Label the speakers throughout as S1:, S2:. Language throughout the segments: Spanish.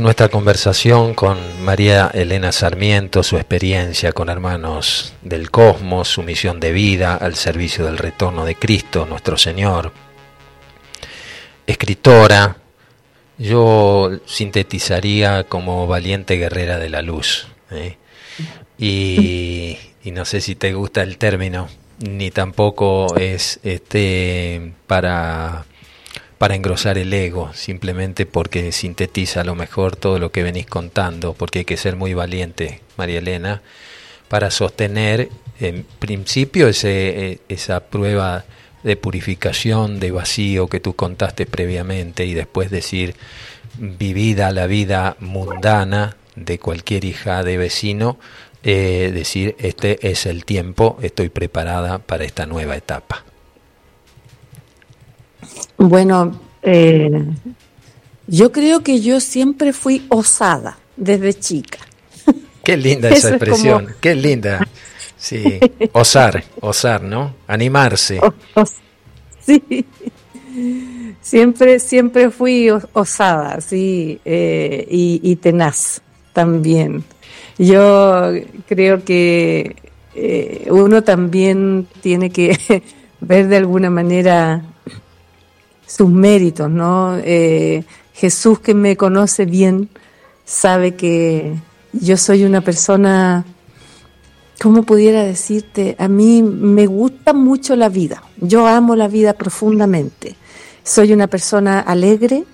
S1: nuestra conversación con María Elena Sarmiento, su experiencia con hermanos del cosmos, su misión de vida al servicio del retorno de Cristo, nuestro Señor. Escritora, yo sintetizaría como valiente guerrera de la luz. ¿eh? Y, y, no sé si te gusta el término, ni tampoco es este para para engrosar el ego, simplemente porque sintetiza a lo mejor todo lo que venís contando, porque hay que ser muy valiente, María Elena, para sostener en principio ese, eh, esa prueba de purificación, de vacío que tú contaste previamente y después decir, vivida la vida mundana de cualquier hija de vecino, eh, decir, este es el tiempo, estoy preparada para esta nueva etapa.
S2: Bueno, eh, yo creo que yo siempre fui osada desde chica.
S1: Qué linda esa expresión, qué linda. Sí, osar, osar, ¿no? Animarse.
S2: sí. Siempre, siempre fui osada, sí, eh, y, tenaz también. Yo creo que eh, uno también tiene que ver de alguna manera sus méritos, ¿no? Eh, Jesús que me conoce bien sabe que yo soy una persona, ¿cómo pudiera decirte? A mí me gusta mucho la vida, yo amo la vida profundamente. Soy una persona alegre,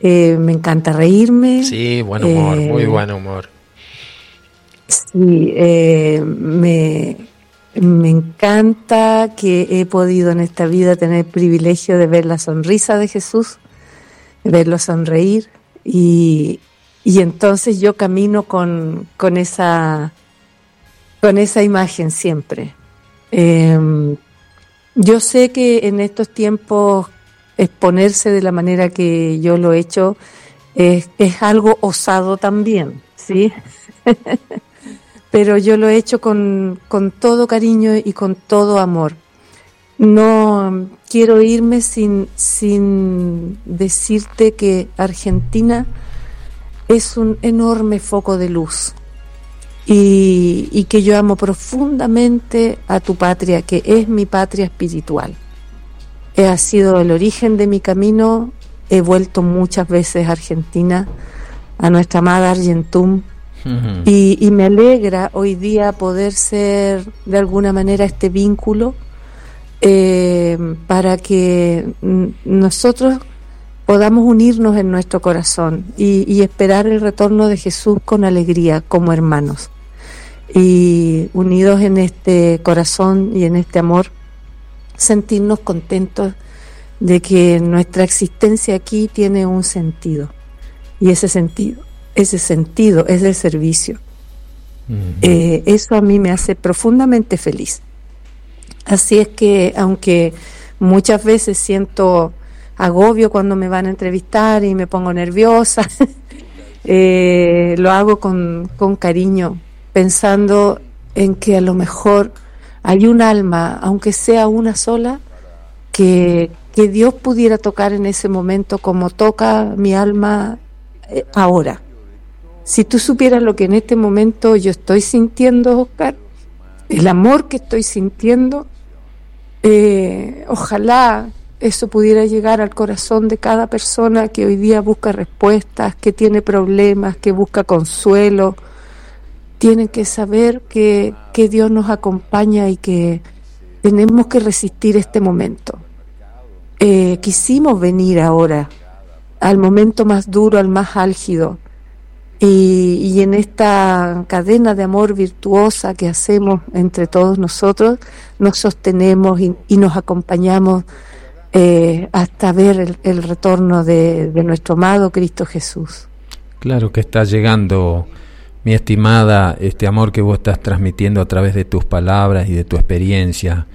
S2: eh, me encanta reírme.
S1: Sí, buen humor, muy eh, buen humor.
S2: Sí, me, me encanta que he podido en esta vida tener el privilegio de ver la sonrisa de Jesús, verlo sonreír y, entonces yo camino con, con, esa, con esa imagen siempre. Em, yo sé que en estos tiempos exponerse de la manera que yo lo he hecho es, es algo osado también, ¿sí? pero yo lo he hecho con, todo cariño y con todo amor. No quiero irme sin, sin decirte que Argentina es un enorme foco de luz y, y, que yo amo profundamente a tu patria, que es mi patria espiritual. Ha sido el origen de mi camino, he vuelto muchas veces a Argentina, a nuestra amada Argentum, y, me alegra hoy día poder ser de alguna manera este vínculo eh, para que nosotros podamos unirnos en nuestro corazón y, esperar el retorno de Jesús con alegría como hermanos. Y unidos en este corazón y en este amor, sentirnos contentos de que nuestra existencia aquí tiene un sentido. Y ese sentido ese sentido, es el servicio. Eh, eso a mí me hace profundamente feliz. Así es que, aunque muchas veces siento agobio cuando me van a entrevistar y me pongo nerviosa, eh, lo hago con, con cariño, pensando en que a lo mejor hay un alma, aunque sea una sola, que, que Dios pudiera tocar en ese momento como toca mi alma eh, ahora. Si tú supieras lo que en este momento yo estoy sintiendo, Oscar, el amor que estoy sintiendo, eh, ojalá eso pudiera llegar al corazón de cada persona que hoy día busca respuestas, que tiene problemas, que busca consuelo. Tienen que saber que, que Dios nos acompaña y que tenemos que resistir este momento. Eh, quisimos venir ahora al momento más duro, al más álgido, y, en esta cadena de amor virtuosa que hacemos entre todos nosotros, nos sostenemos y, nos acompañamos eh, hasta ver el, retorno de, nuestro amado Cristo Jesús.
S1: Claro que está llegando, mi estimada, este amor que vos estás transmitiendo a través de tus palabras y de tu experiencia.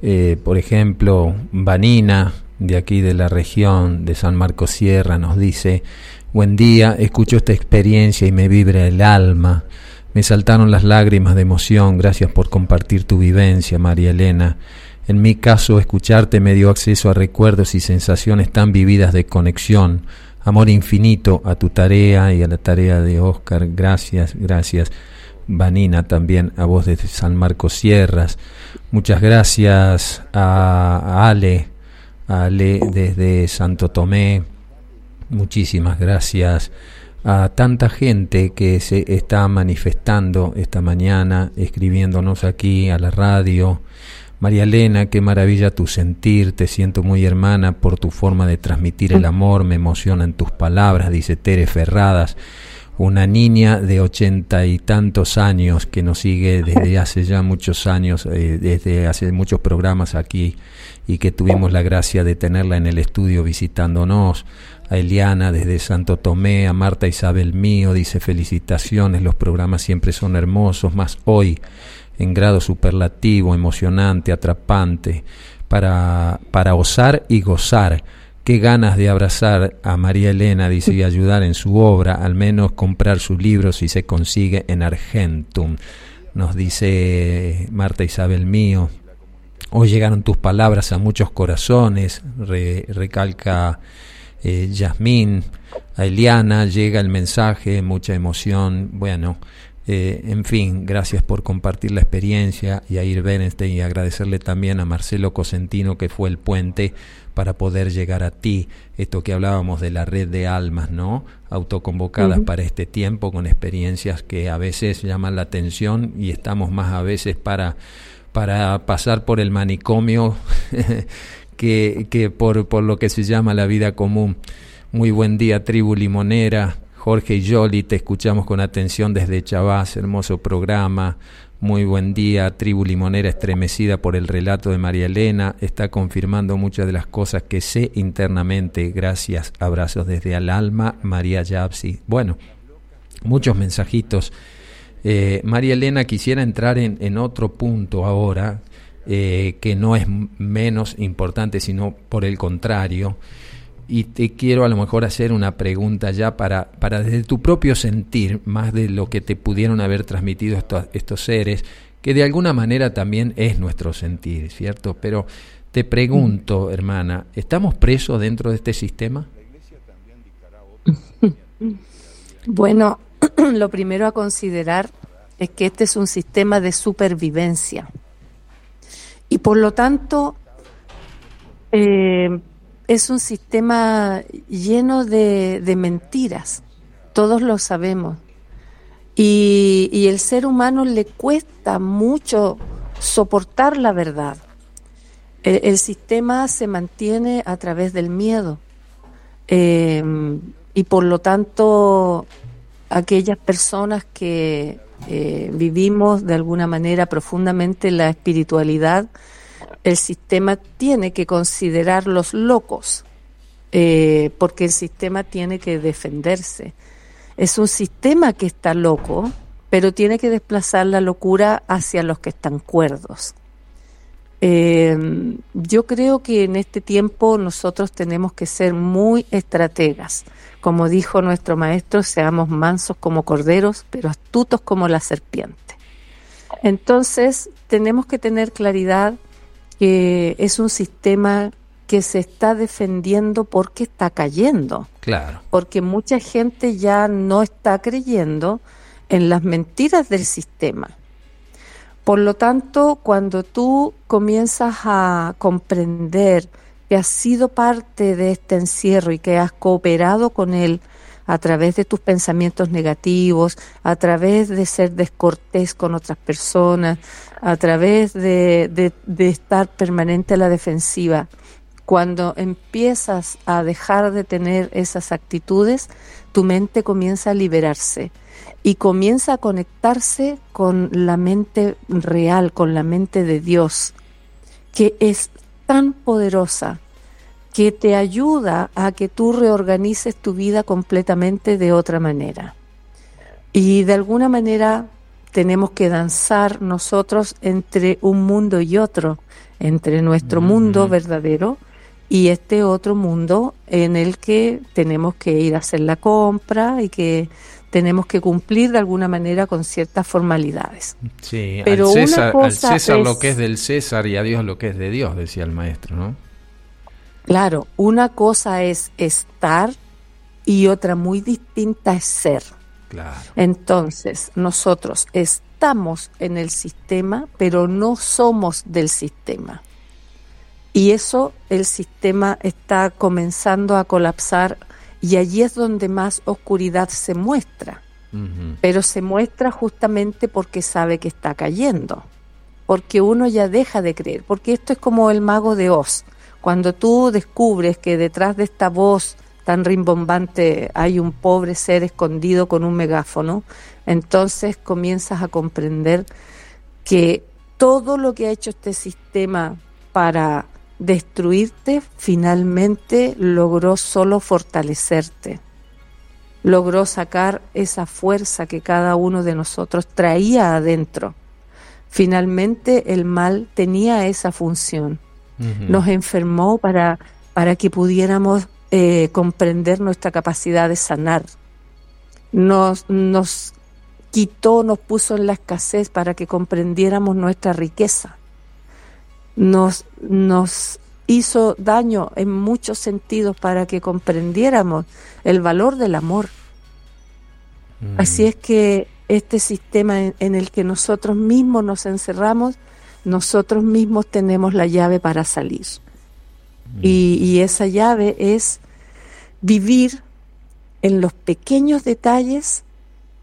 S1: Eh, por ejemplo, Vanina, de aquí de la región de San Marcos Sierra, nos dice, Buen día, escucho esta experiencia y me vibra el alma. Me saltaron las lágrimas de emoción, gracias por compartir tu vivencia, María Elena. En mi caso, escucharte me dio acceso a recuerdos y sensaciones tan vividas de conexión, amor infinito a tu tarea y a la tarea de Oscar. Gracias, gracias. Vanina también, a vos desde San Marcos Sierras. Muchas gracias a, Ale, a Ale desde Santo Tomé. Muchísimas gracias a tanta gente que se está manifestando esta mañana, escribiéndonos aquí a la radio. María Elena, qué maravilla tu sentir, te siento muy hermana por tu forma de transmitir el amor, me emocionan tus palabras, dice Tere Ferradas una niña de ochenta y tantos años que nos sigue desde hace ya muchos años, eh, desde hace muchos programas aquí y que tuvimos la gracia de tenerla en el estudio visitándonos, a Eliana desde Santo Tomé, a Marta Isabel Mío, dice felicitaciones, los programas siempre son hermosos, más hoy en grado superlativo, emocionante, atrapante, para, para osar y gozar Qué ganas de abrazar a María Elena, dice, y ayudar en su obra, al menos comprar sus libros si se consigue en Argentum. Nos dice Marta Isabel mío. Hoy llegaron tus palabras a muchos corazones, recalca eh, Yasmín. A Eliana llega el mensaje, mucha emoción. Bueno, eh, en fin, gracias por compartir la experiencia y a Ir Beneste y agradecerle también a Marcelo Cosentino que fue el puente para poder llegar a ti. Esto que hablábamos de la red de almas, ¿no? Autoconvocadas para este tiempo con experiencias que a veces llaman la atención y estamos más a veces para, para pasar por el manicomio que, que por, por lo que se llama la vida común. Muy buen día, tribu limonera. Jorge y Jolly, te escuchamos con atención desde Chavás, hermoso programa. Muy buen día, tribu limonera estremecida por el relato de María Elena, está confirmando muchas de las cosas que sé internamente. Gracias, abrazos desde el alma, María Yapsi. Bueno, muchos mensajitos. Eh, María Elena quisiera entrar en, otro punto ahora, eh, que no es menos importante, sino por el contrario y te quiero a lo mejor hacer una pregunta ya para, para desde tu propio sentir, más de lo que te pudieron haber transmitido estos, estos seres, que de alguna manera también es nuestro sentir, ¿cierto? Pero te pregunto, hermana, ¿estamos presos dentro de este sistema?
S2: Bueno, lo primero a considerar es que este es un sistema de supervivencia y por lo tanto eh, es un sistema lleno de, mentiras, todos lo sabemos. Y, el ser humano le cuesta mucho soportar la verdad. El, sistema se mantiene a través del miedo. Eh, y por lo tanto, aquellas personas que eh, vivimos de alguna manera profundamente la espiritualidad, el sistema tiene que considerar los locos, eh, porque el sistema tiene que defenderse. Es un sistema que está loco, pero tiene que desplazar la locura hacia los que están cuerdos. Eh, yo creo que en este tiempo nosotros tenemos que ser muy estrategas. Como dijo nuestro maestro, seamos mansos como corderos, pero astutos como la serpiente. Entonces, tenemos que tener claridad que es un sistema que se está defendiendo porque está cayendo.
S1: Claro.
S2: Porque mucha gente ya no está creyendo en las mentiras del sistema. Por lo tanto, cuando tú comienzas a comprender que has sido parte de este encierro y que has cooperado con él a través de tus pensamientos negativos, a través de ser descortés con otras personas, a través de, estar permanente a la defensiva. Cuando empiezas a dejar de tener esas actitudes, tu mente comienza a liberarse y comienza a conectarse con la mente real, con la mente de Dios, que es tan poderosa que te ayuda a que tú reorganices tu vida completamente de otra manera. Y de alguna manera tenemos que danzar nosotros entre un mundo y otro, entre nuestro mundo verdadero y este otro mundo en el que tenemos que ir a hacer la compra y que tenemos que cumplir de alguna manera con ciertas formalidades.
S1: Sí, Pero al César, al César lo que es del César y a Dios lo que es de Dios, decía el maestro, ¿no?
S2: Claro, una cosa es estar y otra muy distinta es ser.
S1: Claro.
S2: Entonces, nosotros estamos en el sistema, pero no somos del sistema. Y eso el sistema está comenzando a colapsar y allí es donde más oscuridad se muestra. Pero se muestra justamente porque sabe que está cayendo. Porque uno ya deja de creer. Porque esto es como el mago de Oz. Cuando tú descubres que detrás de esta voz tan rimbombante hay un pobre ser escondido con un megáfono, entonces comienzas a comprender que todo lo que ha hecho este sistema para destruirte finalmente logró solo fortalecerte. Logró sacar esa fuerza que cada uno de nosotros traía adentro. Finalmente el mal tenía esa función. Nos enfermó para, para que pudiéramos eh, comprender nuestra capacidad de sanar. Nos, nos quitó, nos puso en la escasez para que comprendiéramos nuestra riqueza. Nos, nos hizo daño en muchos sentidos para que comprendiéramos el valor del amor.
S1: Mm.
S2: Así es que este sistema en, en el que nosotros mismos nos encerramos, nosotros mismos tenemos la llave para salir. Y, y esa llave es vivir en los pequeños detalles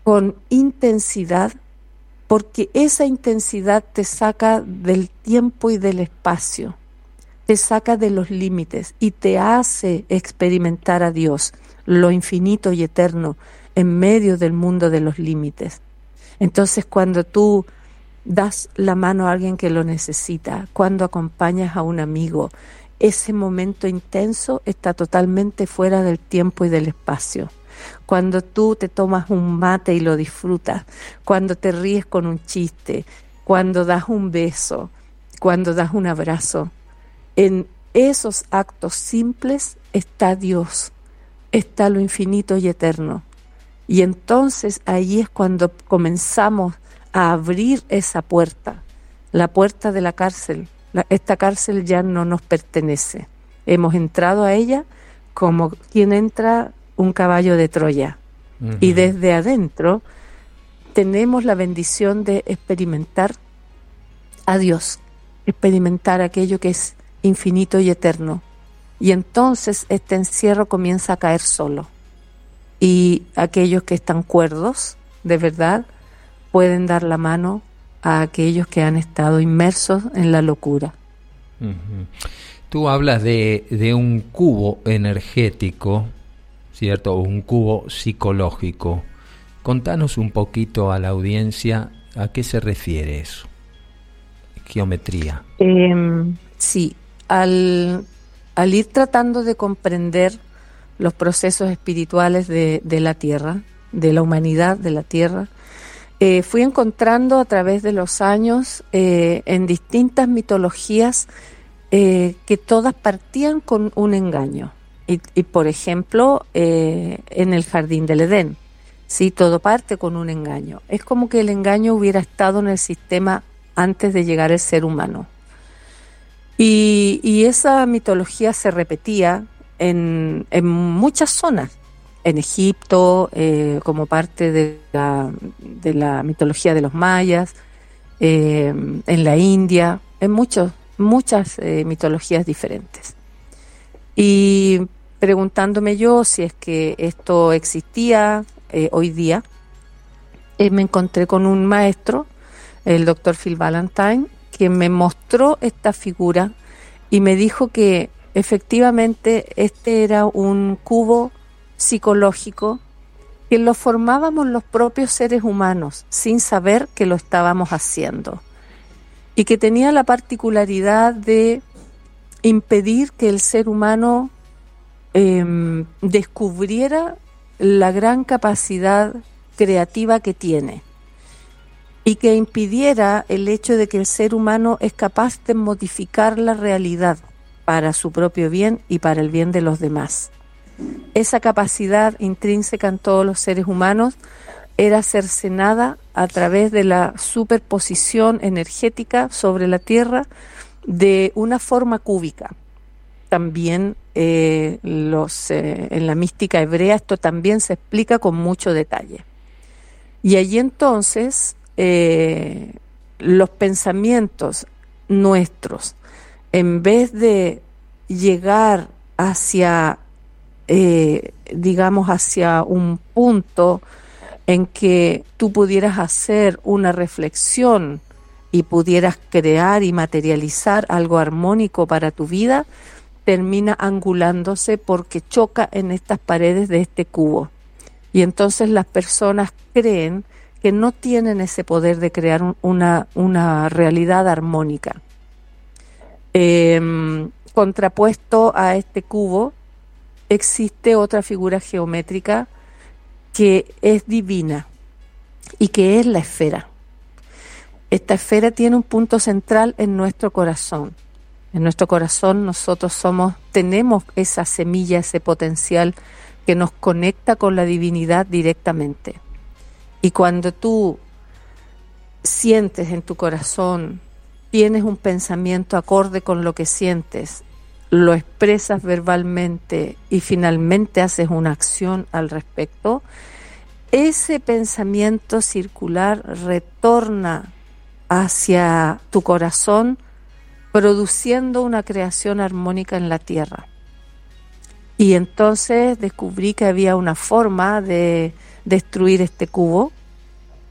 S2: con intensidad, porque esa intensidad te saca del tiempo y del espacio, te saca de los límites y te hace experimentar a Dios, lo infinito y eterno, en medio del mundo de los límites. Entonces cuando tú das la mano a alguien que lo necesita, cuando acompañas a un amigo, ese momento intenso está totalmente fuera del tiempo y del espacio. Cuando tú te tomas un mate y lo disfrutas, cuando te ríes con un chiste, cuando das un beso, cuando das un abrazo, en esos actos simples está Dios, está lo infinito y eterno. Y entonces ahí es cuando comenzamos a abrir esa puerta, la puerta de la cárcel. Esta cárcel ya no nos pertenece. Hemos entrado a ella como quien entra un caballo de Troya. Y desde adentro tenemos la bendición de experimentar a Dios, experimentar aquello que es infinito y eterno. Y entonces este encierro comienza a caer solo. Y aquellos que están cuerdos, de verdad, pueden dar la mano a aquellos que han estado inmersos en la locura.
S1: Tú hablas de, de un cubo energético, ¿cierto? Un cubo psicológico. Contanos un poquito a la audiencia a qué se refiere eso. Geometría.
S2: Eh, sí, al, al ir tratando de comprender los procesos espirituales de, de la Tierra, de la humanidad de la Tierra, eh, fui encontrando a través de los años eh, en distintas mitologías eh, que todas partían con un engaño. Y, por ejemplo, eh, en el jardín del Edén, sí, todo parte con un engaño. Es como que el engaño hubiera estado en el sistema antes de llegar el ser humano. Y, y esa mitología se repetía en, en muchas zonas, en Egipto, eh, como parte de la, de la, mitología de los mayas, eh, en la India, en muchos, muchas eh, mitologías diferentes. Y preguntándome yo si es que esto existía eh, hoy día, eh, me encontré con un maestro, el doctor Phil Valentine, que me mostró esta figura y me dijo que efectivamente este era un cubo psicológico que lo formábamos los propios seres humanos sin saber que lo estábamos haciendo y que tenía la particularidad de impedir que el ser humano eh, descubriera la gran capacidad creativa que tiene y que impidiera el hecho de que el ser humano es capaz de modificar la realidad para su propio bien y para el bien de los demás. Esa capacidad intrínseca en todos los seres humanos era cercenada a través de la superposición energética sobre la Tierra de una forma cúbica. También eh, los, eh, en la mística hebrea esto también se explica con mucho detalle. Y allí entonces eh, los pensamientos nuestros, en vez de llegar hacia, digamos, hacia un punto en que tú pudieras hacer una reflexión y pudieras crear y materializar algo armónico para tu vida, termina angulándose porque choca en estas paredes de este cubo. Y entonces las personas creen que no tienen ese poder de crear una, una realidad armónica. Em, contrapuesto a este cubo existe otra figura geométrica que es divina y que es la esfera. Esta esfera tiene un punto central en nuestro corazón. En nuestro corazón nosotros somos, tenemos esa semilla, ese potencial que nos conecta con la divinidad directamente. Y cuando tú sientes en tu corazón, tienes un pensamiento acorde con lo que sientes, lo expresas verbalmente y finalmente haces una acción al respecto, ese pensamiento circular retorna hacia tu corazón produciendo una creación armónica en la tierra. Y entonces descubrí que había una forma de destruir este cubo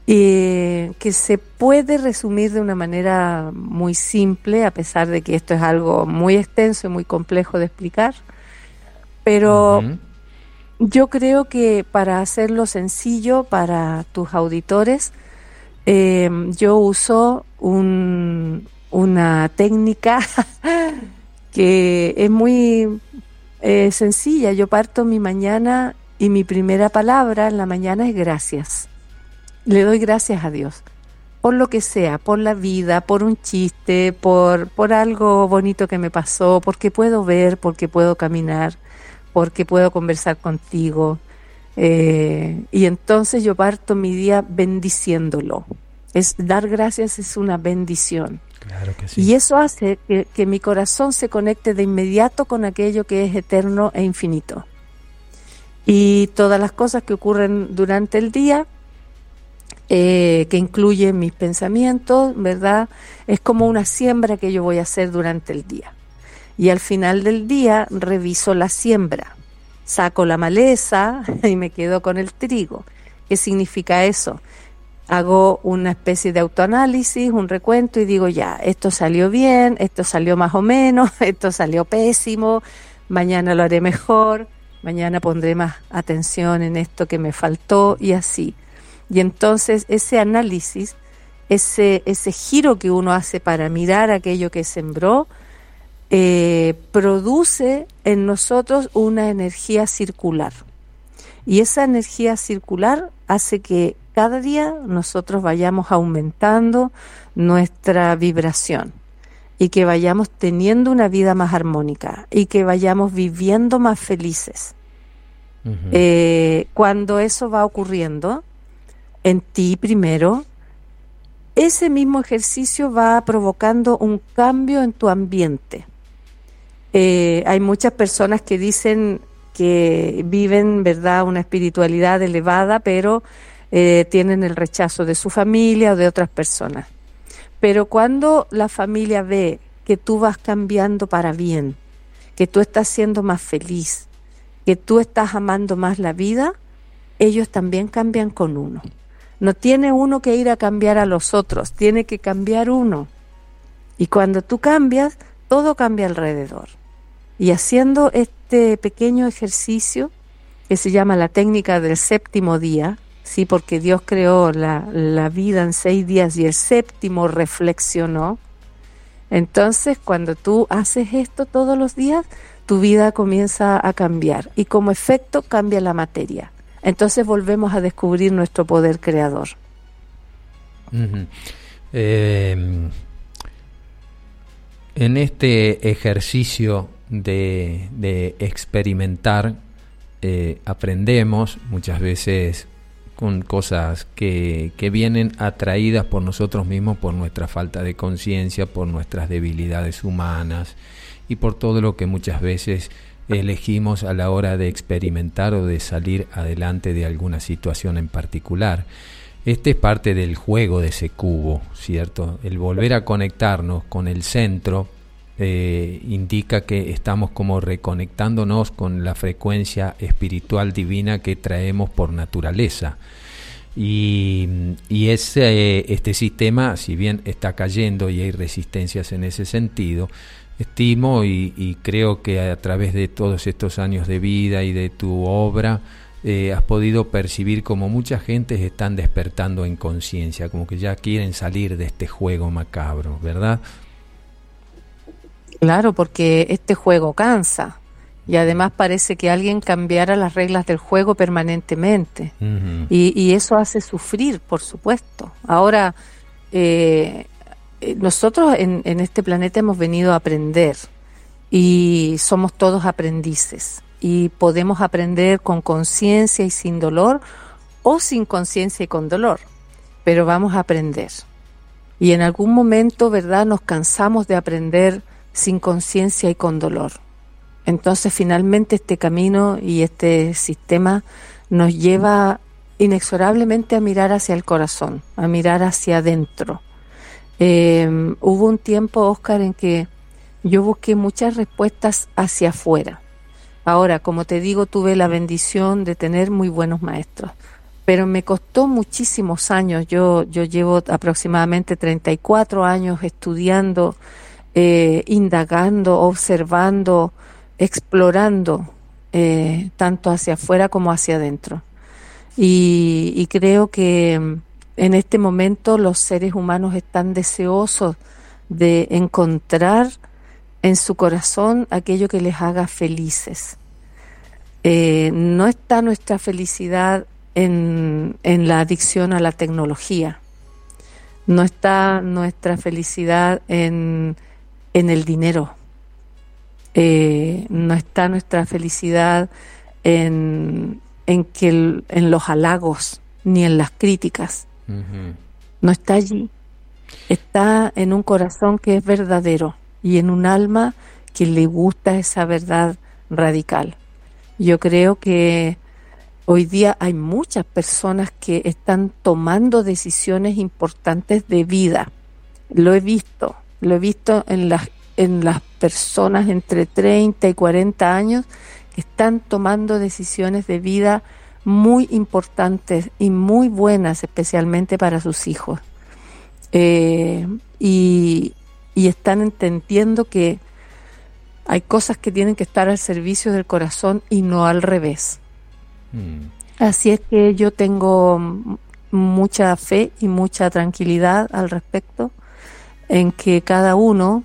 S2: y que se puede resumir de una manera muy simple, a pesar de que esto es algo muy extenso y muy complejo de explicar. Pero yo creo que para hacerlo sencillo para tus auditores, eh, yo uso un, una técnica que es muy eh, sencilla. Yo parto mi mañana y mi primera palabra en la mañana es gracias. Le doy gracias a Dios por lo que sea, por la vida, por un chiste, por, por algo bonito que me pasó, porque puedo ver, porque puedo caminar, porque puedo conversar contigo. Eh, y entonces yo parto mi día bendiciéndolo. Es, dar gracias es una bendición. Claro que sí. Y eso hace que, que mi corazón se conecte de inmediato con aquello que es eterno e infinito. Y todas las cosas que ocurren durante el día eh, que incluye mis pensamientos, ¿verdad? Es como una siembra que yo voy a hacer durante el día. Y al final del día reviso la siembra, saco la maleza y me quedo con el trigo. ¿Qué significa eso? Hago una especie de autoanálisis, un recuento y digo, ya, esto salió bien, esto salió más o menos, esto salió pésimo, mañana lo haré mejor, mañana pondré más atención en esto que me faltó y así. Y entonces ese análisis, ese, ese giro que uno hace para mirar aquello que sembró, eh, produce en nosotros una energía circular. Y esa energía circular hace que cada día nosotros vayamos aumentando nuestra vibración y que vayamos teniendo una vida más armónica y que vayamos viviendo más felices. Eh, cuando eso va ocurriendo, en ti primero, ese mismo ejercicio va provocando un cambio en tu ambiente. Eh, hay muchas personas que dicen que viven, ¿verdad?, una espiritualidad elevada, pero eh, tienen el rechazo de su familia o de otras personas. Pero cuando la familia ve que tú vas cambiando para bien, que tú estás siendo más feliz, que tú estás amando más la vida, ellos también cambian con uno. No tiene uno que ir a cambiar a los otros, tiene que cambiar uno. Y cuando tú cambias, todo cambia alrededor. Y haciendo este pequeño ejercicio, que se llama la técnica del séptimo día, sí, porque Dios creó la, la vida en seis días y el séptimo reflexionó. Entonces, cuando tú haces esto todos los días, tu vida comienza a cambiar y como efecto cambia la materia entonces volvemos a descubrir nuestro poder creador.
S1: Em, en este ejercicio de, experimentar, eh, aprendemos muchas veces con cosas que, que, vienen atraídas por nosotros mismos, por nuestra falta de conciencia, por nuestras debilidades humanas y por todo lo que muchas veces elegimos a la hora de experimentar o de salir adelante de alguna situación en particular. Este es parte del juego de ese cubo, ¿cierto? El volver a conectarnos con el centro eh, indica que estamos como reconectándonos con la frecuencia espiritual divina que traemos por naturaleza. Y, y ese, este sistema, si bien está cayendo y hay resistencias en ese sentido, estimo y, creo que a través de todos estos años de vida y de tu obra eh, has podido percibir como mucha gente están despertando en conciencia, como que ya quieren salir de este juego macabro, ¿verdad?
S2: Claro, porque este juego cansa y además parece que alguien cambiara las reglas del juego permanentemente y, eso hace sufrir, por supuesto. Ahora, eh, eh, nosotros en, este planeta hemos venido a aprender y somos todos aprendices y podemos aprender con conciencia y sin dolor o sin conciencia y con dolor, pero vamos a aprender. Y en algún momento, ¿verdad?, nos cansamos de aprender sin conciencia y con dolor. Entonces, finalmente, este camino y este sistema nos lleva inexorablemente a mirar hacia el corazón, a mirar hacia adentro, eh, hubo un tiempo, Oscar, en que yo busqué muchas respuestas hacia afuera. Ahora, como te digo, tuve la bendición de tener muy buenos maestros, pero me costó muchísimos años. Yo, yo llevo aproximadamente 34 años estudiando, eh, indagando, observando, explorando, eh, tanto hacia afuera como hacia adentro. y creo que en este momento los seres humanos están deseosos de encontrar en su corazón aquello que les haga felices. Eh, no está nuestra felicidad en, la adicción a la tecnología, no está nuestra felicidad en, el dinero, eh, no está nuestra felicidad en, que en los halagos ni en las críticas. No está allí. Está en un corazón que es verdadero y en un alma que le gusta esa verdad radical. Yo creo que hoy día hay muchas personas que están tomando decisiones importantes de vida. Lo he visto, lo he visto en las, en las personas entre 30 y 40 años que están tomando decisiones de vida muy importantes y muy buenas, especialmente para sus hijos. Eh, y, están entendiendo que hay cosas que tienen que estar al servicio del corazón y no al revés. Mm. Así es que yo tengo mucha fe y mucha tranquilidad al respecto en que cada uno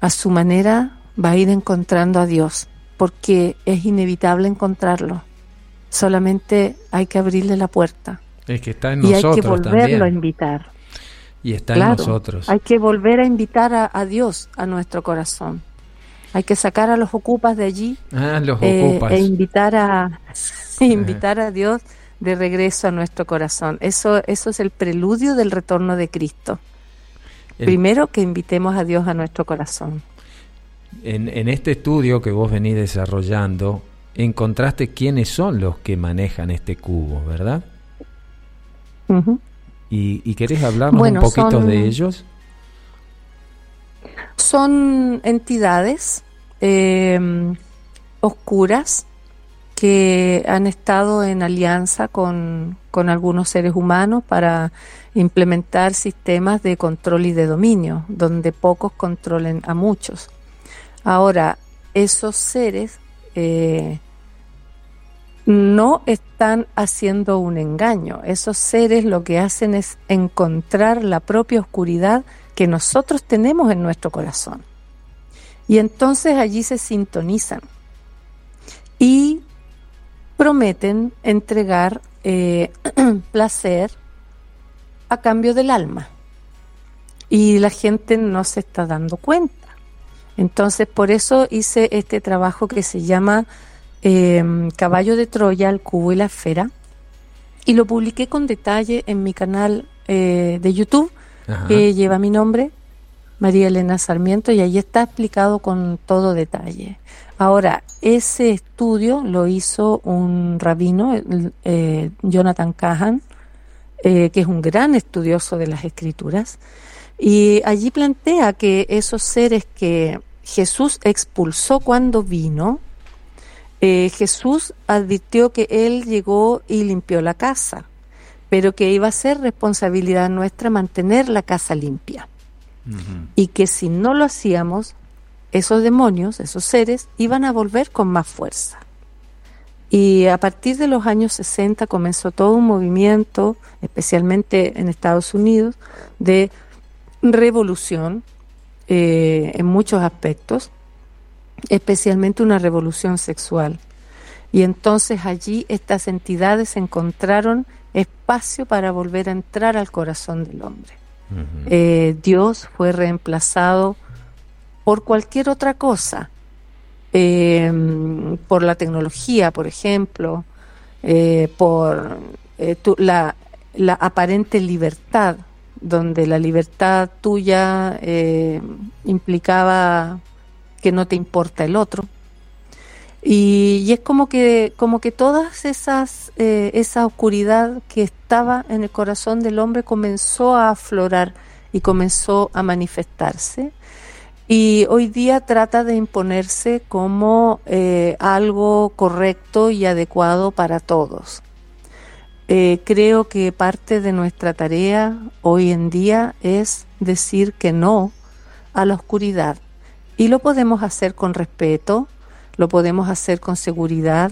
S2: a su manera va a ir encontrando a Dios, porque es inevitable encontrarlo solamente hay que abrirle la puerta.
S1: Es que está en nosotros. Y hay que
S2: volverlo a invitar.
S1: Y está en nosotros.
S2: Hay que volver a invitar a, Dios a nuestro corazón. Hay que sacar a los ocupas de allí
S1: ah, los eh, ocupas.
S2: e invitar a invitar a Dios de regreso a nuestro corazón. Eso eso es el preludio del retorno de Cristo. Primero que invitemos a Dios a nuestro corazón.
S1: En, en este estudio que vos venís desarrollando, encontraste quiénes son los que manejan este cubo, ¿verdad? ¿Y, querés hablarnos un poquito de ellos?
S2: Son entidades em, oscuras que han estado en alianza con, con, algunos seres humanos para implementar sistemas de control y de dominio, donde pocos controlen a muchos. Ahora, esos seres eh, no están haciendo un engaño. Esos seres lo que hacen es encontrar la propia oscuridad que nosotros tenemos en nuestro corazón. Y entonces allí se sintonizan y prometen entregar eh, placer a cambio del alma. Y la gente no se está dando cuenta. Entonces por eso hice este trabajo que se llama Em, Caballo de Troya, el cubo y la esfera, y lo publiqué con detalle en mi canal eh, de YouTube, que lleva mi nombre, María Elena Sarmiento, y ahí está explicado con todo detalle. Ahora, ese estudio lo hizo un rabino, eh, Jonathan Kahan, eh, que es un gran estudioso de las escrituras, y allí plantea que esos seres que Jesús expulsó cuando vino, eh, Jesús advirtió que Él llegó y limpió la casa, pero que iba a ser responsabilidad nuestra mantener la casa limpia. Y que si no lo hacíamos, esos demonios, esos seres, iban a volver con más fuerza. Y a partir de los años 60 comenzó todo un movimiento, especialmente en Estados Unidos, de revolución eh, en muchos aspectos, especialmente una revolución sexual. Y entonces allí estas entidades encontraron espacio para volver a entrar al corazón del hombre. Eh, Dios fue reemplazado por cualquier otra cosa, em, por la tecnología, por ejemplo, eh, por eh, la, la, aparente libertad, donde la libertad tuya eh, implicaba que no te importa el otro. Y, es como que, como que todas esas, esa oscuridad que estaba en el corazón del hombre comenzó a aflorar y comenzó a manifestarse y hoy día trata de imponerse como eh, algo correcto y adecuado para todos. Eh, creo que parte de nuestra tarea hoy en día es decir que no a la oscuridad y lo podemos hacer con respeto, lo podemos hacer con seguridad,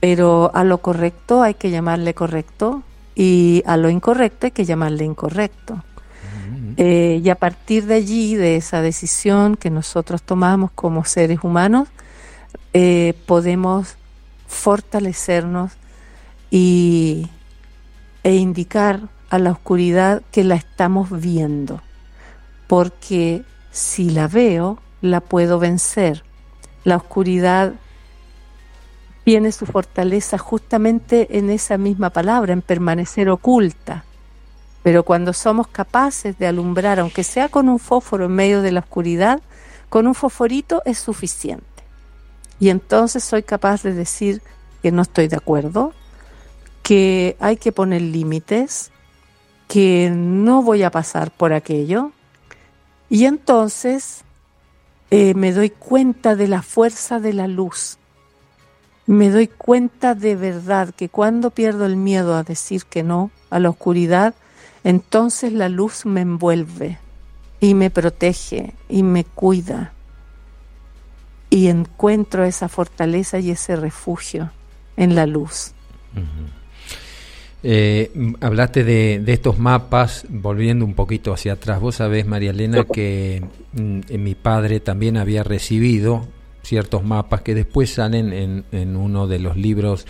S2: pero a lo correcto hay que llamarle correcto y a lo incorrecto hay que llamarle incorrecto. Eh, y a partir de allí, de esa decisión que nosotros tomamos como seres humanos, eh, podemos fortalecernos y, e indicar a la oscuridad que la estamos viendo, porque si la veo, la puedo vencer. La oscuridad tiene su fortaleza justamente en esa misma palabra, en permanecer oculta. Pero cuando somos capaces de alumbrar, aunque sea con un fósforo en medio de la oscuridad, con un fosforito es suficiente. Y entonces soy capaz de decir que no estoy de acuerdo, que hay que poner límites, que no voy a pasar por aquello. Y entonces eh, me doy cuenta de la fuerza de la luz. Me doy cuenta de verdad que cuando pierdo el miedo a decir que no a la oscuridad, entonces la luz me envuelve y me protege y me cuida y encuentro esa fortaleza y ese refugio en la luz.
S1: Eh, hablaste de, estos mapas, volviendo un poquito hacia atrás. Vos sabés, María Elena, que mm, mi padre también había recibido ciertos mapas que después salen en, en uno de los libros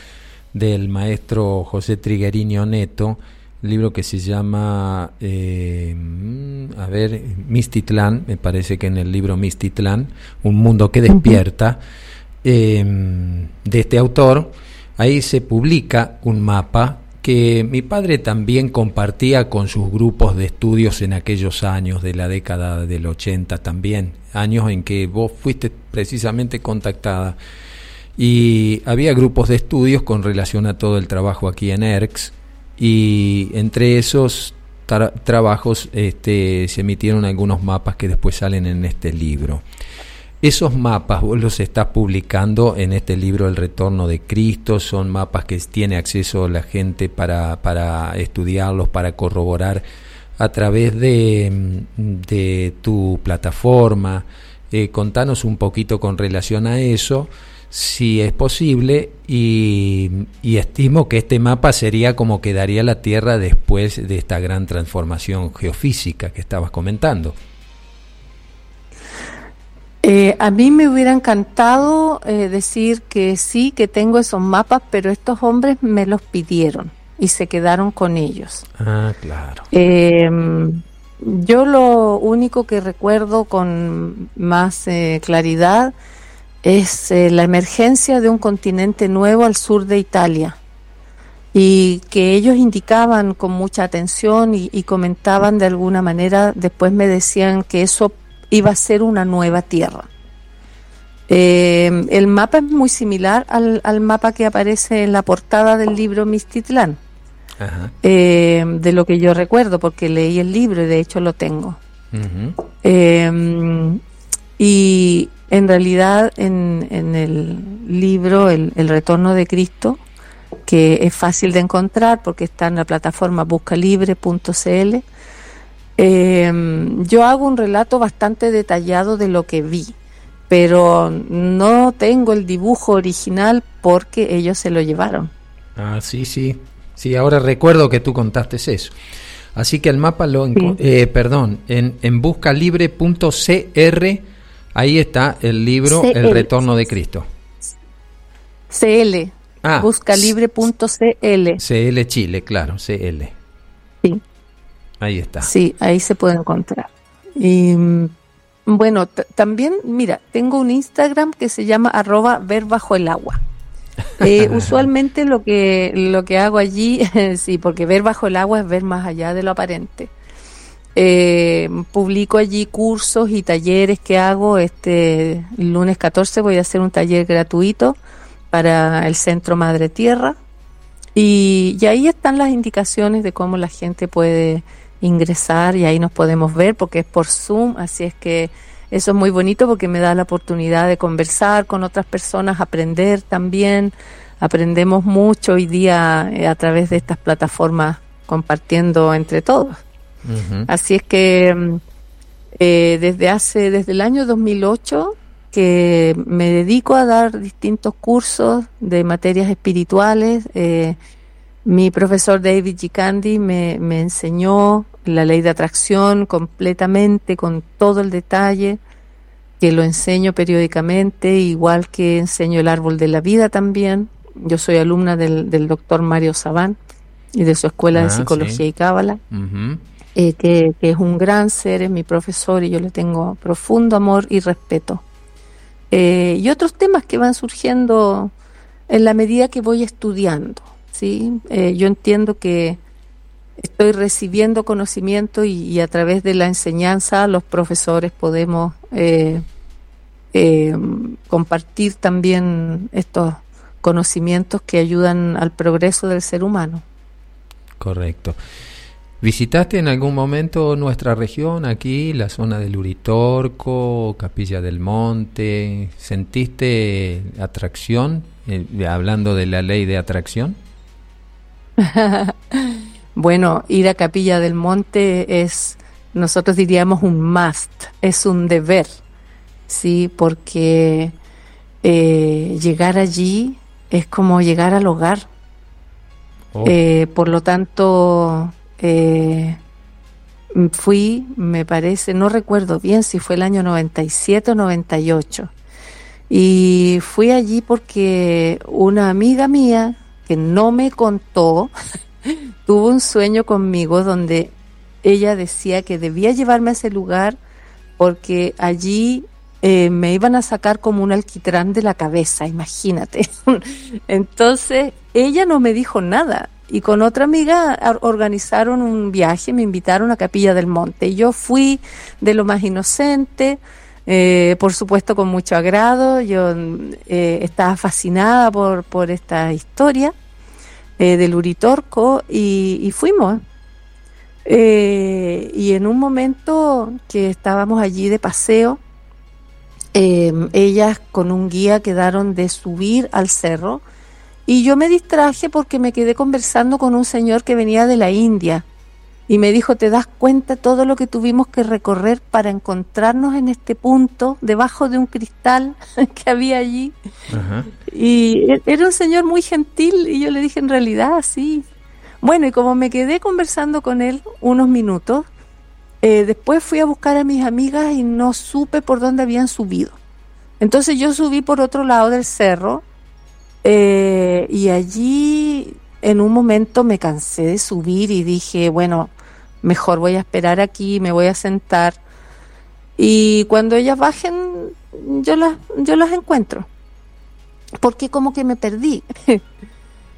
S1: del maestro José Triguerini Neto, libro que se llama, eh, a ver, Mistitlán, me parece que en el libro Mistitlán, Un mundo que despierta, em, de este autor, ahí se publica un mapa que mi padre también compartía con sus grupos de estudios en aquellos años de la década del 80 también, años en que vos fuiste precisamente contactada. Y había grupos de estudios con relación a todo el trabajo aquí en ERX, y entre esos trabajos este, se emitieron algunos mapas que después salen en este libro. Esos mapas vos los estás publicando en este libro El Retorno de Cristo, son mapas que tiene acceso la gente para, para estudiarlos, para corroborar a través de, de tu plataforma. Eh, contanos un poquito con relación a eso si es posible y, estimo que este mapa sería como quedaría la Tierra después de esta gran transformación geofísica que estabas comentando.
S2: Eh, a mí me hubiera encantado eh, decir que sí, que tengo esos mapas, pero estos hombres me los pidieron y se quedaron con ellos.
S1: Ah, claro.
S2: Em, yo lo único que recuerdo con más eh, claridad es eh, la emergencia de un continente nuevo al sur de Italia. y que ellos indicaban con mucha atención y, y, comentaban de alguna manera, después me decían que eso iba a ser una nueva tierra. Eh, el mapa es muy similar al, al, mapa que aparece en la portada del libro Mistitlán, eh, de lo que yo recuerdo, porque leí el libro y de hecho lo tengo. Uh -huh. eh, y en realidad en, en el libro el, el, Retorno de Cristo, que es fácil de encontrar porque está en la plataforma buscalibre.cl, eh, yo hago un relato bastante detallado de lo que vi pero no tengo el dibujo original porque ellos se lo llevaron.
S3: Ah, sí, sí. Sí, ahora recuerdo que tú contaste eso. Así que el mapa lo... Sí. Eh, perdón, en, en buscalibre.cr, ahí está el libro CL. El Retorno de Cristo.
S2: CL. Ah, buscalibre.cl.
S3: CL Chile, claro, CL.
S2: Sí.
S3: Ahí está.
S2: Sí, ahí se puede encontrar. Y bueno, también, mira, tengo un Instagram que se llama arroba ver bajo el agua. Eh, usualmente lo que, lo que hago allí, sí, porque ver bajo el agua es ver más allá de lo aparente. Eh, publico allí cursos y talleres que hago. Este lunes 14 voy a hacer un taller gratuito para el Centro Madre Tierra. Y, y ahí están las indicaciones de cómo la gente puede ingresar y ahí nos podemos ver porque es por Zoom, así es que eso es muy bonito porque me da la oportunidad de conversar con otras personas, aprender también, aprendemos mucho hoy día eh, a través de estas plataformas compartiendo entre todos. Uh -huh. Así es que eh, desde hace, desde el año 2008 que me dedico a dar distintos cursos de materias espirituales, eh, mi profesor David G. Candy me, me, enseñó la ley de atracción completamente, con todo el detalle, que lo enseño periódicamente, igual que enseño el árbol de la vida también. Yo soy alumna del, del doctor Mario Sabán y de su escuela ah, de psicología sí. y cábala, uh -huh. Eh, que, es un gran ser, es mi profesor y yo le tengo profundo amor y respeto. Eh, y otros temas que van surgiendo en la medida que voy estudiando. ¿sí? Eh, yo entiendo que estoy recibiendo conocimiento y, y, a través de la enseñanza los profesores podemos eh, compartir también estos conocimientos que ayudan al progreso del ser humano.
S3: Correcto. ¿Visitaste en algún momento nuestra región, aquí, la zona del Uritorco, Capilla del Monte? ¿Sentiste atracción, eh, hablando de la ley de atracción?
S2: bueno, ir a Capilla del Monte es, nosotros diríamos un must, es un deber, sí, porque eh, llegar allí es como llegar al hogar. Oh. Eh, por lo tanto, eh, fui, me parece, no recuerdo bien si fue el año 97 o 98. Y fui allí porque una amiga mía que no me contó, tuvo un sueño conmigo donde ella decía que debía llevarme a ese lugar porque allí eh, me iban a sacar como un alquitrán de la cabeza, imagínate. Entonces, ella no me dijo nada. Y con otra amiga organizaron un viaje, me invitaron a Capilla del Monte. Yo fui de lo más inocente, eh, por supuesto con mucho agrado. Yo eh, estaba fascinada por, por esta historia eh, del Uritorco y, fuimos. Y en un momento que estábamos allí de paseo, ellas con un guía quedaron de subir al cerro y yo me distraje porque me quedé conversando con un señor que venía de la India y me dijo, ¿te das cuenta todo lo que tuvimos que recorrer para encontrarnos en este punto, debajo de un cristal que había allí? Ajá. Y e-, era un señor muy gentil y yo le dije, en realidad, sí. Bueno, y como me quedé conversando con él unos minutos, eh, después fui a buscar a mis amigas y no supe por dónde habían subido. Entonces yo subí por otro lado del cerro eh, y allí en un momento me cansé de subir y dije, bueno, mejor voy a esperar aquí, me voy a sentar y cuando ellas bajen yo las yo las encuentro porque como que me perdí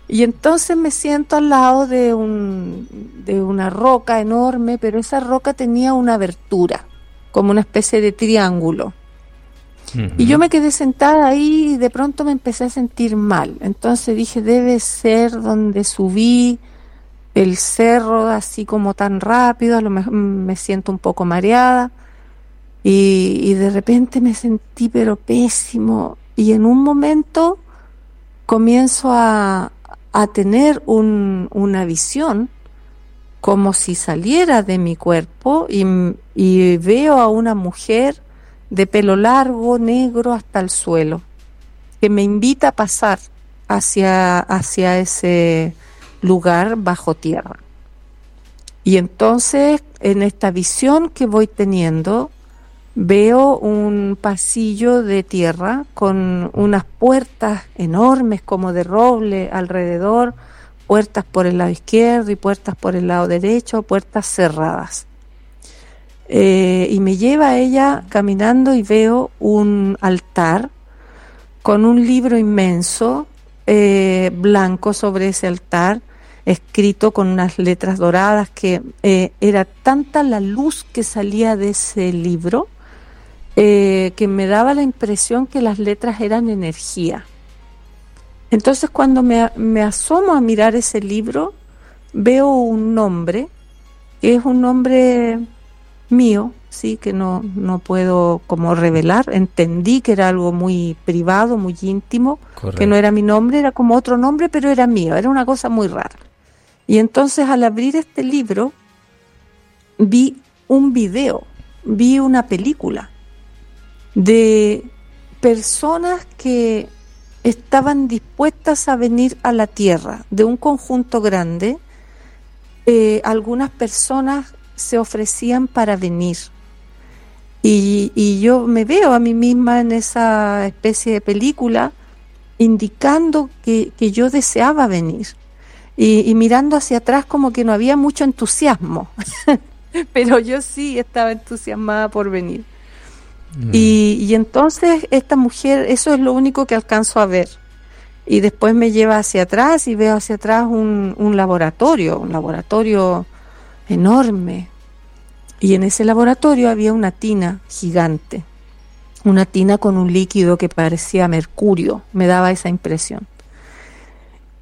S2: Y entonces me siento al lado de, un, de una roca enorme, pero esa roca tenía una abertura, como una especie de triángulo. Y yo me quedé sentada ahí y de pronto me empecé a sentir mal. Entonces dije, debe ser donde subí el cerro así como tan rápido, a lo mejor me siento un poco mareada. Y, y de repente me sentí pero pésimo. Y en un momento comienzo a, a tener un, una visión como si saliera de mi cuerpo y, y, veo a una mujer de pelo largo, negro hasta el suelo, que me invita a pasar hacia, hacia ese lugar bajo tierra. Y entonces, en esta visión que voy teniendo, veo un pasillo de tierra con unas puertas enormes como de roble alrededor, puertas por el lado izquierdo y puertas por el lado derecho, puertas cerradas. Eh, y me lleva a ella caminando y veo un altar con un libro inmenso eh, blanco sobre ese altar, escrito con unas letras doradas que eh, era tanta la luz que salía de ese libro que me daba la impresión que las letras eran energía. Entonces cuando me, me asomo a mirar ese libro, veo un nombre, que es un nombre mío, sí, que no, no puedo como revelar. Entendí que era algo muy privado, muy íntimo, que no era mi nombre, era como otro nombre, pero era mío, era una cosa muy rara. Y entonces al abrir este libro, vi un video, vi una película de personas que estaban dispuestas a venir a la tierra, de un conjunto grande, eh, algunas personas se ofrecían para venir. Y, yo me veo a mí misma en esa especie de película indicando que, yo deseaba venir. Y, y, mirando hacia atrás como que no había mucho entusiasmo, pero yo sí estaba entusiasmada por venir. Mm. Y, entonces esta mujer, eso es lo único que alcanzo a ver. Y después me lleva hacia atrás y veo hacia atrás un, un laboratorio, un laboratorio enorme. Y en ese laboratorio había una tina gigante, una tina con un líquido que parecía mercurio, me daba esa impresión.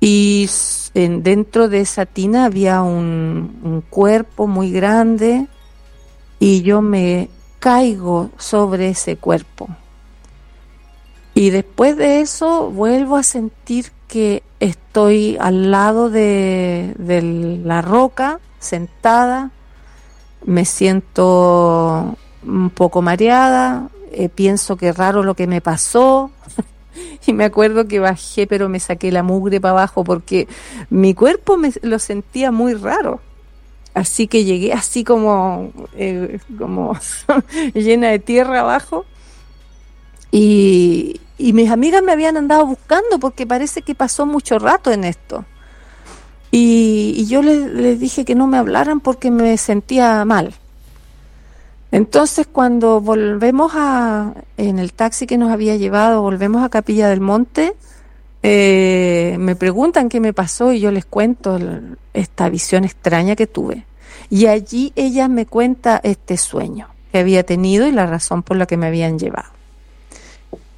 S2: Y en, dentro de esa tina había un, un cuerpo muy grande y yo me caigo sobre ese cuerpo. Y después de eso vuelvo a sentir que estoy al lado de, la roca, sentada, me siento un poco mareada, eh, pienso que raro lo que me pasó. y me acuerdo que bajé, pero me saqué la mugre para abajo porque mi cuerpo me lo sentía muy raro. Así que llegué así como, eh, como llena de tierra abajo. Y, mis amigas me habían andado buscando porque parece que pasó mucho rato en esto. Y, yo les, dije que no me hablaran porque me sentía mal. Entonces cuando volvemos a, en el taxi que nos había llevado, volvemos a Capilla del Monte, eh, me preguntan qué me pasó y yo les cuento esta visión extraña que tuve. Y allí ella me cuenta este sueño que había tenido y la razón por la que me habían llevado.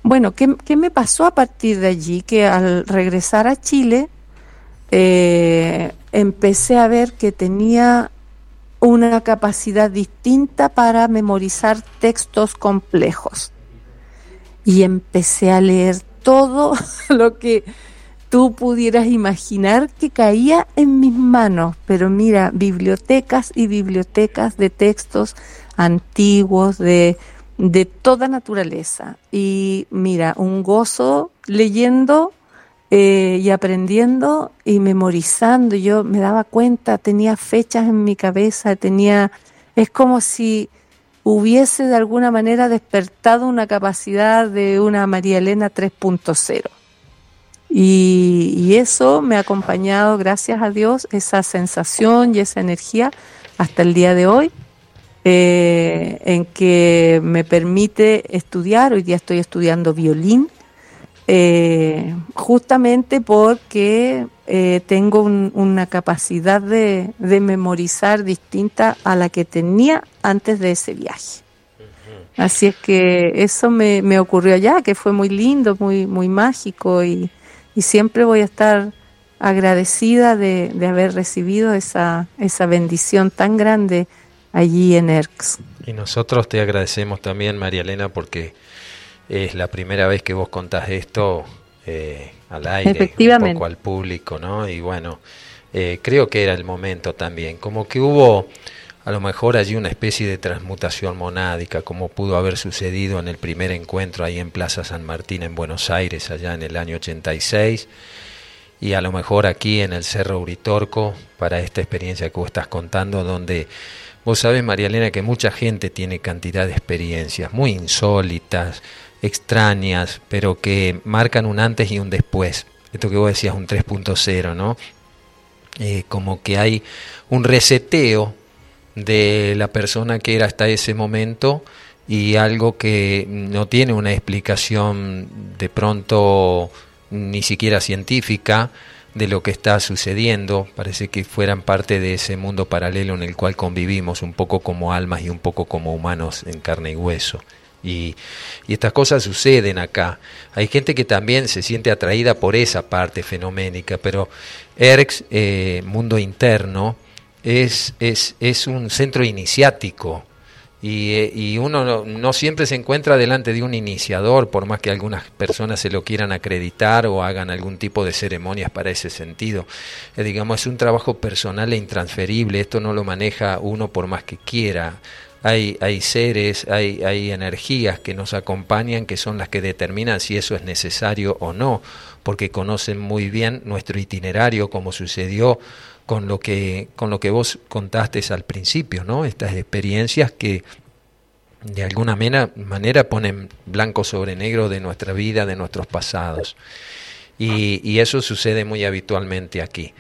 S2: Bueno, ¿qué, me pasó a partir de allí? Que al regresar a Chile eh, empecé a ver que tenía una capacidad distinta para memorizar textos complejos. Y empecé a leer todo lo que tú pudieras imaginar que caía en mis manos. Pero mira, bibliotecas y bibliotecas de textos antiguos, de, de toda naturaleza. Y mira, un gozo leyendo eh, y aprendiendo y memorizando. Yo me daba cuenta, tenía fechas en mi cabeza, tenía... Es como si hubiese de alguna manera despertado una capacidad de una María Elena 3.0. Y, y, eso me ha acompañado, gracias a Dios, esa sensación y esa energía hasta el día de hoy, eh, en que me permite estudiar. Hoy día estoy estudiando violín, eh, justamente porque eh, tengo una capacidad de, memorizar distinta a la que tenía antes de ese viaje. Así es que eso me, me, ocurrió allá, que fue muy lindo, muy, muy mágico y, y siempre voy a estar agradecida de, de, haber recibido esa, esa bendición tan grande allí en ERCS.
S1: Y nosotros te agradecemos también, María Elena, porque es la primera vez que vos contás esto eh, al aire, un poco al público, ¿no? Y bueno, eh, creo que era el momento también, como que hubo a lo mejor allí una especie de transmutación monádica, como pudo haber sucedido en el primer encuentro ahí en Plaza San Martín en Buenos Aires, allá en el año 86, y a lo mejor aquí en el Cerro Uritorco, para esta experiencia que vos estás contando, donde vos sabés, María Elena, que mucha gente tiene cantidad de experiencias muy insólitas, extrañas, pero que marcan un antes y un después. Esto que vos decías, un 3.0, ¿no? Eh, como que hay un reseteo de la persona que era hasta ese momento y algo que no tiene una explicación de pronto ni siquiera científica de lo que está sucediendo. Parece que fueran parte de ese mundo paralelo en el cual convivimos, un poco como almas y un poco como humanos en carne y hueso. Y, estas cosas suceden acá. Hay gente que también se siente atraída por esa parte fenoménica, pero ERX, eh, mundo interno, es, es, es, un centro iniciático. Y, eh, y uno no, siempre se encuentra delante de un iniciador, por más que algunas personas se lo quieran acreditar o hagan algún tipo de ceremonias para ese sentido. Eh, digamos, es un trabajo personal e intransferible. Esto no lo maneja uno por más que quiera hay, hay seres, hay, hay energías que nos acompañan que son las que determinan si eso es necesario o no, porque conocen muy bien nuestro itinerario, como sucedió con lo que, con lo que vos contaste al principio, ¿no? Estas experiencias que de alguna manera, manera ponen blanco sobre negro de nuestra vida, de nuestros pasados. Y, y eso sucede muy habitualmente aquí.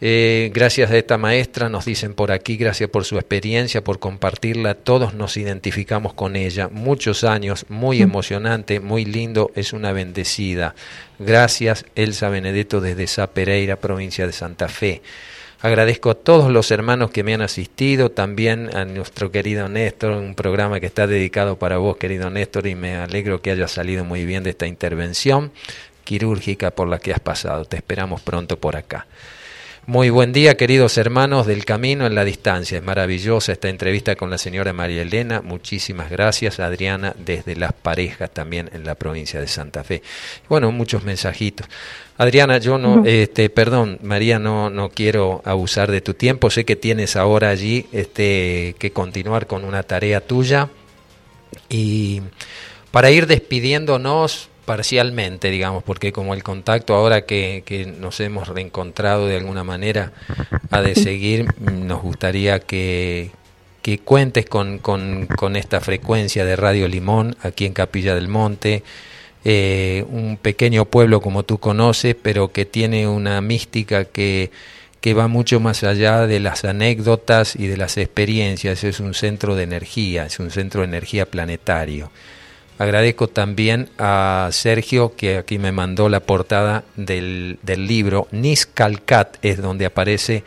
S1: Eh, gracias a esta maestra, nos dicen por aquí, gracias por su experiencia, por compartirla, todos nos identificamos con ella, muchos años, muy emocionante, muy lindo, es una bendecida. Gracias, Elsa Benedetto desde Sa Pereira, provincia de Santa Fe. Agradezco a todos los hermanos que me han asistido, también a nuestro querido Néstor, un programa que está dedicado para vos, querido Néstor, y me alegro que haya salido muy bien de esta intervención quirúrgica por la que has pasado. Te esperamos pronto por acá. Muy buen día, queridos hermanos del Camino en la Distancia. Es maravillosa esta entrevista con la señora María Elena. Muchísimas gracias, Adriana, desde Las Parejas, también en la provincia de Santa Fe. Bueno, muchos mensajitos. Adriana, yo no, este, perdón, María, no, no quiero abusar de tu tiempo. Sé que tienes ahora allí este, que continuar con una tarea tuya. Y para ir despidiéndonos, parcialmente, digamos, porque como el contacto ahora que, que, nos hemos reencontrado de alguna manera ha de seguir, nos gustaría que, que cuentes con, con, con, esta frecuencia de Radio Limón aquí en Capilla del Monte, eh, un pequeño pueblo como tú conoces, pero que tiene una mística que, que va mucho más allá de las anécdotas y de las experiencias, es un centro de energía, es un centro de energía planetario. Agradezco también a Sergio que aquí me mandó la portada del, del libro. Niscalcat es donde aparece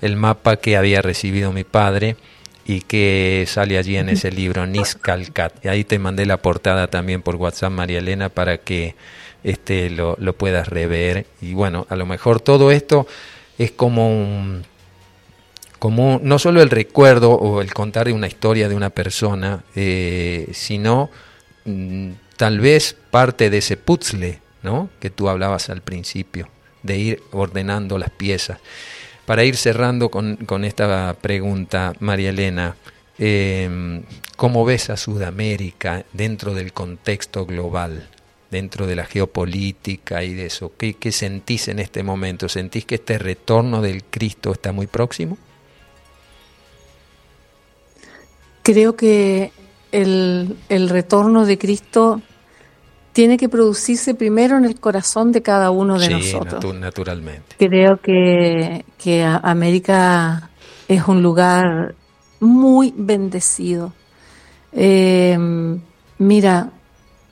S1: el mapa que había recibido mi padre y que sale allí en ese libro, Niscalcat. Y ahí te mandé la portada también por WhatsApp, María Elena, para que este, lo, lo puedas rever. Y bueno, a lo mejor todo esto es como un, como no solo el recuerdo o el contar de una historia de una persona, eh, sino Mm, tal vez parte de ese puzzle ¿no? que tú hablabas al principio, de ir ordenando las piezas. Para ir cerrando con, esta pregunta, María Elena, eh, ¿cómo ves a Sudamérica dentro del contexto global, dentro de la geopolítica y de eso? ¿Qué, ¿Qué sentís en este momento? ¿Sentís que este retorno del Cristo está muy próximo?
S2: Creo que el, el retorno de Cristo tiene que producirse primero en el corazón de cada uno de nosotros.
S1: naturalmente.
S2: Creo que, que América es un lugar muy bendecido. Eh, mira,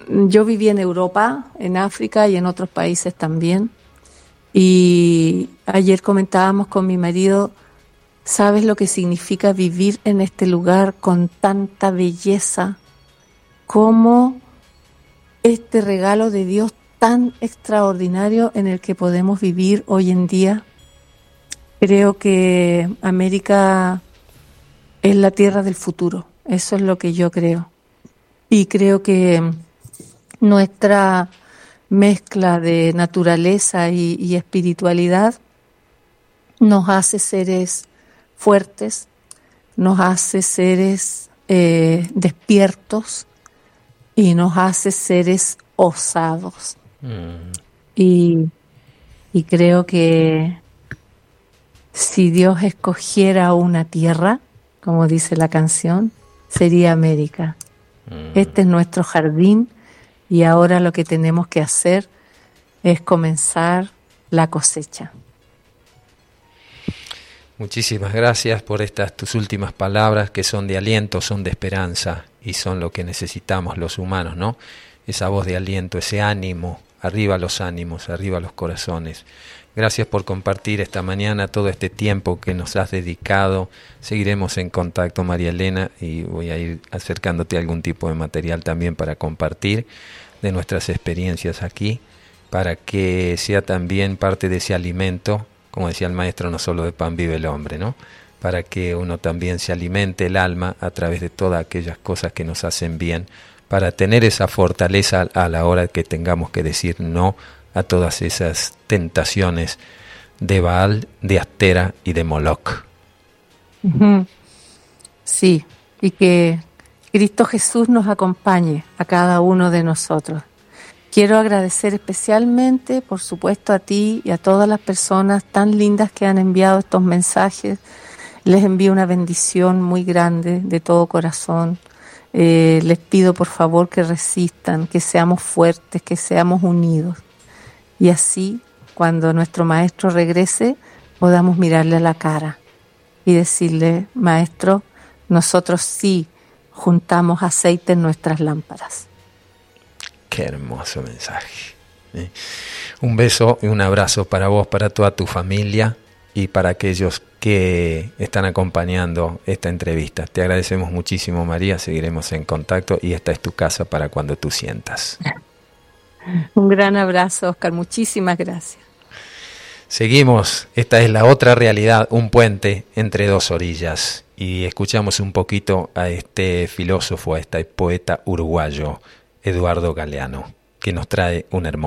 S2: yo viví en Europa, en África y en otros países también, Y ayer comentábamos con mi marido, ¿sabes lo que significa vivir en este lugar con tanta belleza? como este regalo de Dios tan extraordinario en el que podemos vivir hoy en día? Creo que América es la tierra del futuro, eso es lo que yo creo. Y creo que nuestra mezcla de naturaleza y, espiritualidad nos hace seres fuertes, nos hace seres eh, despiertos y nos hace seres osados. Mm. Y, y creo que si Dios escogiera una tierra, como dice la canción, sería América. Mm. Este es nuestro jardín y ahora lo que tenemos que hacer es comenzar la cosecha.
S1: Muchísimas gracias por estas tus últimas palabras que son de aliento, son de esperanza y son lo que necesitamos los humanos, ¿no? Esa voz de aliento, ese ánimo, arriba los ánimos, arriba los corazones. Gracias por compartir esta mañana todo este tiempo que nos has dedicado. Seguiremos en contacto, María Elena, y voy a ir acercándote a algún tipo de material también para compartir de nuestras experiencias aquí, para que sea también parte de ese alimento, como decía el maestro, no solo de pan vive el hombre, ¿no? Para que uno también se alimente el alma a través de todas aquellas cosas que nos hacen bien, para tener esa fortaleza a la hora que tengamos que decir no a todas esas tentaciones de Baal, de Astera y de Moloch.
S2: Sí, y que Cristo Jesús nos acompañe a cada uno de nosotros. Quiero agradecer especialmente, por supuesto, a ti y a todas las personas tan lindas que han enviado estos mensajes. Les envío una bendición muy grande de todo corazón. Eh, les pido por favor que resistan, que seamos fuertes, que seamos unidos. Y así, cuando nuestro maestro regrese, podamos mirarle a la cara y decirle, maestro, nosotros sí juntamos aceite en nuestras lámparas.
S1: Qué hermoso mensaje. ¿eh? Un beso y un abrazo para vos, para toda tu familia y para aquellos que están acompañando esta entrevista. Te agradecemos muchísimo, María. Seguiremos en contacto y esta es tu casa para cuando tú sientas.
S2: Un gran abrazo, Oscar. Muchísimas gracias.
S1: Seguimos. Esta es la otra realidad, un puente entre dos orillas y escuchamos un poquito a este filósofo, a este poeta uruguayo, Eduardo Galeano, que nos trae un hermoso